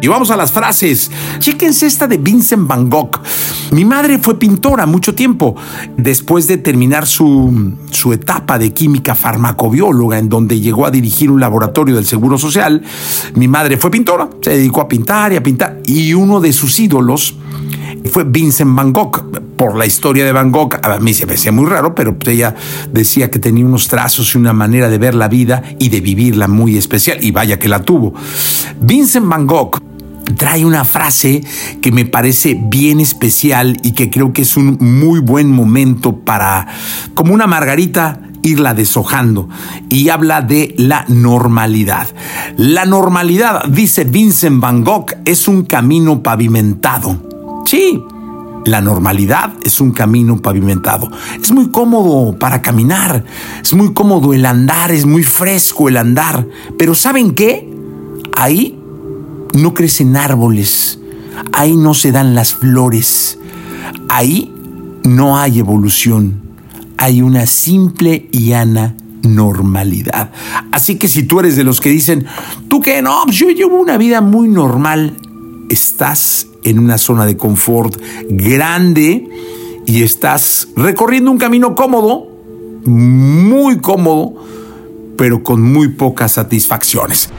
Y vamos a las frases. Chéquense esta de Vincent Van Gogh. Mi madre fue pintora mucho tiempo. Después de terminar su, su etapa de química farmacobióloga, en donde llegó a dirigir un laboratorio del Seguro Social, mi madre fue pintora. Se dedicó a pintar y a pintar. Y uno de sus ídolos fue Vincent Van Gogh. Por la historia de Van Gogh, a mí se me hacía muy raro, pero ella decía que tenía unos trazos y una manera de ver la vida y de vivirla muy especial, y vaya que la tuvo. Vincent Van Gogh trae una frase que me parece bien especial y que creo que es un muy buen momento para, como una margarita, irla deshojando y habla de la normalidad. La normalidad, dice Vincent Van Gogh, es un camino pavimentado. Sí, la normalidad es un camino pavimentado. Es muy cómodo para caminar, es muy cómodo el andar, es muy fresco el andar. Pero ¿saben qué? Ahí no crecen árboles, ahí no se dan las flores, ahí no hay evolución, hay una simple y llana normalidad. Así que si tú eres de los que dicen, tú qué no, pues yo llevo una vida muy normal, estás en una zona de confort grande y estás recorriendo un camino cómodo, muy cómodo, pero con muy pocas satisfacciones.